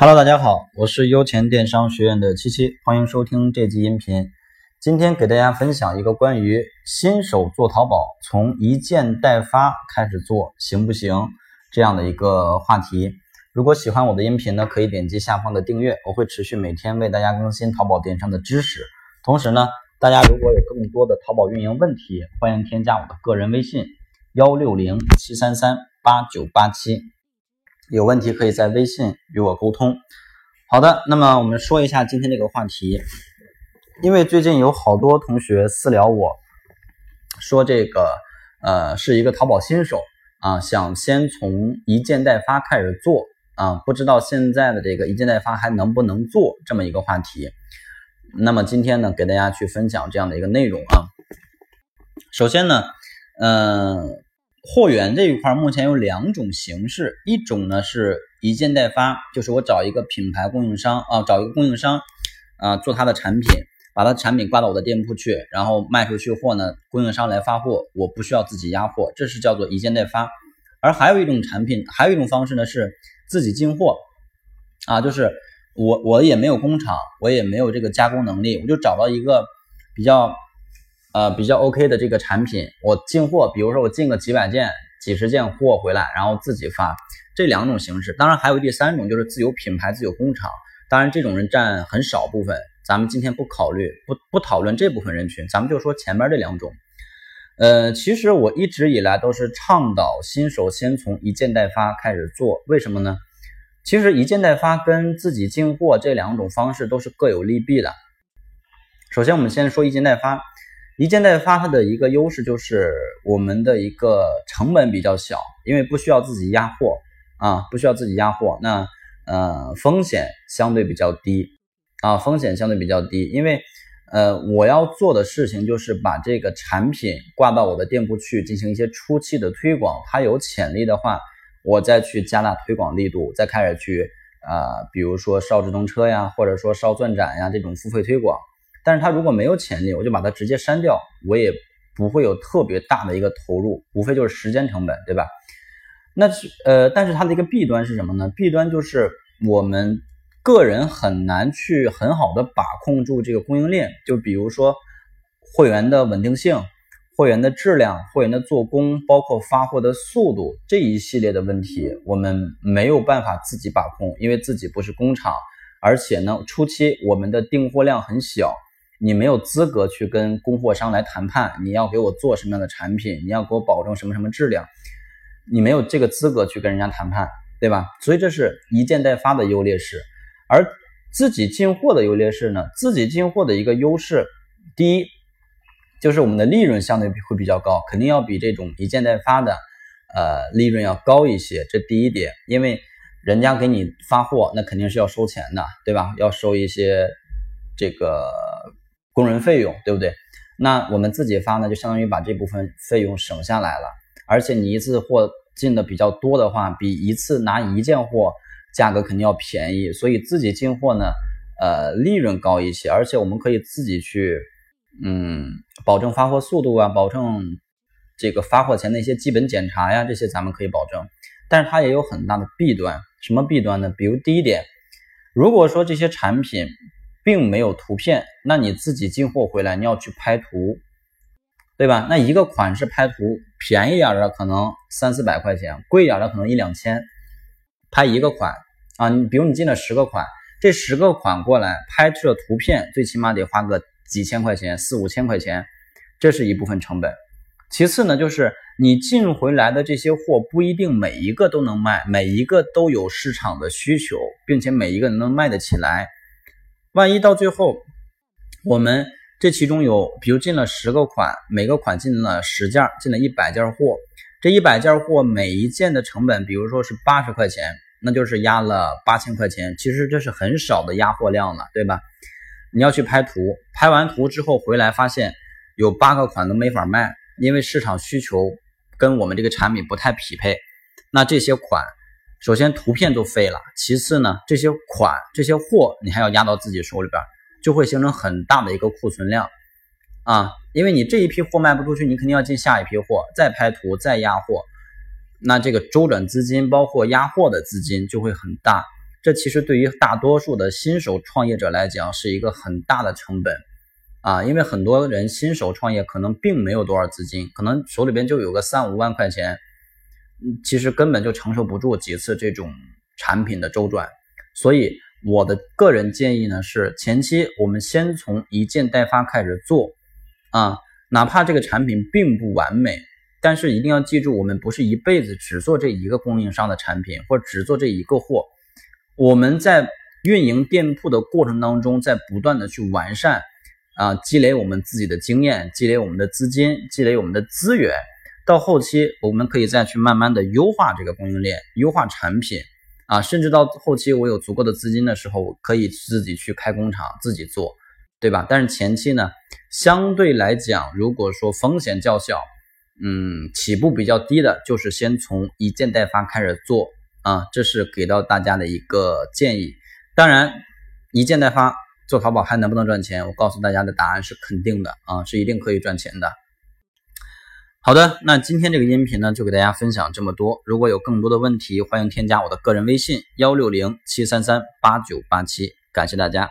Hello，大家好，我是优钱电商学院的七七，欢迎收听这集音频。今天给大家分享一个关于新手做淘宝从一件代发开始做行不行这样的一个话题。如果喜欢我的音频呢，可以点击下方的订阅，我会持续每天为大家更新淘宝电商的知识。同时呢，大家如果有更多的淘宝运营问题，欢迎添加我的个人微信幺六零七三三八九八七。有问题可以在微信与我沟通。好的，那么我们说一下今天这个话题，因为最近有好多同学私聊我说，这个呃是一个淘宝新手啊，想先从一件代发开始做啊，不知道现在的这个一件代发还能不能做这么一个话题。那么今天呢，给大家去分享这样的一个内容啊。首先呢，嗯。货源这一块目前有两种形式，一种呢是一件代发，就是我找一个品牌供应商啊，找一个供应商啊做他的产品，把他产品挂到我的店铺去，然后卖出去货呢，供应商来发货，我不需要自己压货，这是叫做一件代发。而还有一种产品，还有一种方式呢是自己进货啊，就是我我也没有工厂，我也没有这个加工能力，我就找到一个比较。呃，比较 OK 的这个产品，我进货，比如说我进个几百件、几十件货回来，然后自己发，这两种形式。当然还有第三种，就是自有品牌、自有工厂。当然这种人占很少部分，咱们今天不考虑，不不讨论这部分人群，咱们就说前面这两种。呃，其实我一直以来都是倡导新手先从一件代发开始做，为什么呢？其实一件代发跟自己进货这两种方式都是各有利弊的。首先我们先说一件代发。一件代发它的一个优势就是我们的一个成本比较小，因为不需要自己压货啊，不需要自己压货，那呃风险相对比较低啊，风险相对比较低，因为呃我要做的事情就是把这个产品挂到我的店铺去进行一些初期的推广，它有潜力的话，我再去加大推广力度，再开始去啊，比如说烧直通车呀，或者说烧钻展呀这种付费推广。但是它如果没有潜力，我就把它直接删掉，我也不会有特别大的一个投入，无非就是时间成本，对吧？那是呃，但是它的一个弊端是什么呢？弊端就是我们个人很难去很好的把控住这个供应链，就比如说货源的稳定性、货源的质量、货源的做工，包括发货的速度这一系列的问题，我们没有办法自己把控，因为自己不是工厂，而且呢，初期我们的订货量很小。你没有资格去跟供货商来谈判，你要给我做什么样的产品，你要给我保证什么什么质量，你没有这个资格去跟人家谈判，对吧？所以这是一件代发的优劣势，而自己进货的优劣势呢？自己进货的一个优势，第一就是我们的利润相对会比较高，肯定要比这种一件代发的呃利润要高一些，这第一点，因为人家给你发货，那肯定是要收钱的，对吧？要收一些这个。工人费用对不对？那我们自己发呢，就相当于把这部分费用省下来了。而且你一次货进的比较多的话，比一次拿一件货价格肯定要便宜。所以自己进货呢，呃，利润高一些，而且我们可以自己去，嗯，保证发货速度啊，保证这个发货前的一些基本检查呀，这些咱们可以保证。但是它也有很大的弊端，什么弊端呢？比如第一点，如果说这些产品。并没有图片，那你自己进货回来，你要去拍图，对吧？那一个款式拍图，便宜点的可能三四百块钱，贵一点的可能一两千，拍一个款啊，你比如你进了十个款，这十个款过来拍摄图片，最起码得花个几千块钱，四五千块钱，这是一部分成本。其次呢，就是你进回来的这些货不一定每一个都能卖，每一个都有市场的需求，并且每一个能卖得起来。万一到最后，我们这其中有，比如进了十个款，每个款进了十件，进了一百件货，这一百件货每一件的成本，比如说是八十块钱，那就是压了八千块钱。其实这是很少的压货量了，对吧？你要去拍图，拍完图之后回来发现有八个款都没法卖，因为市场需求跟我们这个产品不太匹配，那这些款。首先图片都废了，其次呢，这些款、这些货你还要压到自己手里边，就会形成很大的一个库存量啊。因为你这一批货卖不出去，你肯定要进下一批货，再拍图、再压货，那这个周转资金包括压货的资金就会很大。这其实对于大多数的新手创业者来讲是一个很大的成本啊，因为很多人新手创业可能并没有多少资金，可能手里边就有个三五万块钱，其实根本就承受不住几次这种产品的周转。所以我的个人建议呢是，前期我们先从一件代发开始做啊，哪怕这个产品并不完美。但是一定要记住，我们不是一辈子只做这一个供应商的产品，或只做这一个货。我们在运营店铺的过程当中，在不断的去完善，啊，积累我们自己的经验，积累我们的资金，积累我们的资源。到后期，我们可以再去慢慢的优化这个供应链，优化产品，啊，甚至到后期我有足够的资金的时候，我可以自己去开工厂，自己做，对吧？但是前期呢，相对来讲，如果说风险较小。嗯，起步比较低的，就是先从一件代发开始做啊，这是给到大家的一个建议。当然，一件代发做淘宝还能不能赚钱？我告诉大家的答案是肯定的啊，是一定可以赚钱的。好的，那今天这个音频呢，就给大家分享这么多。如果有更多的问题，欢迎添加我的个人微信幺六零七三三八九八七，感谢大家。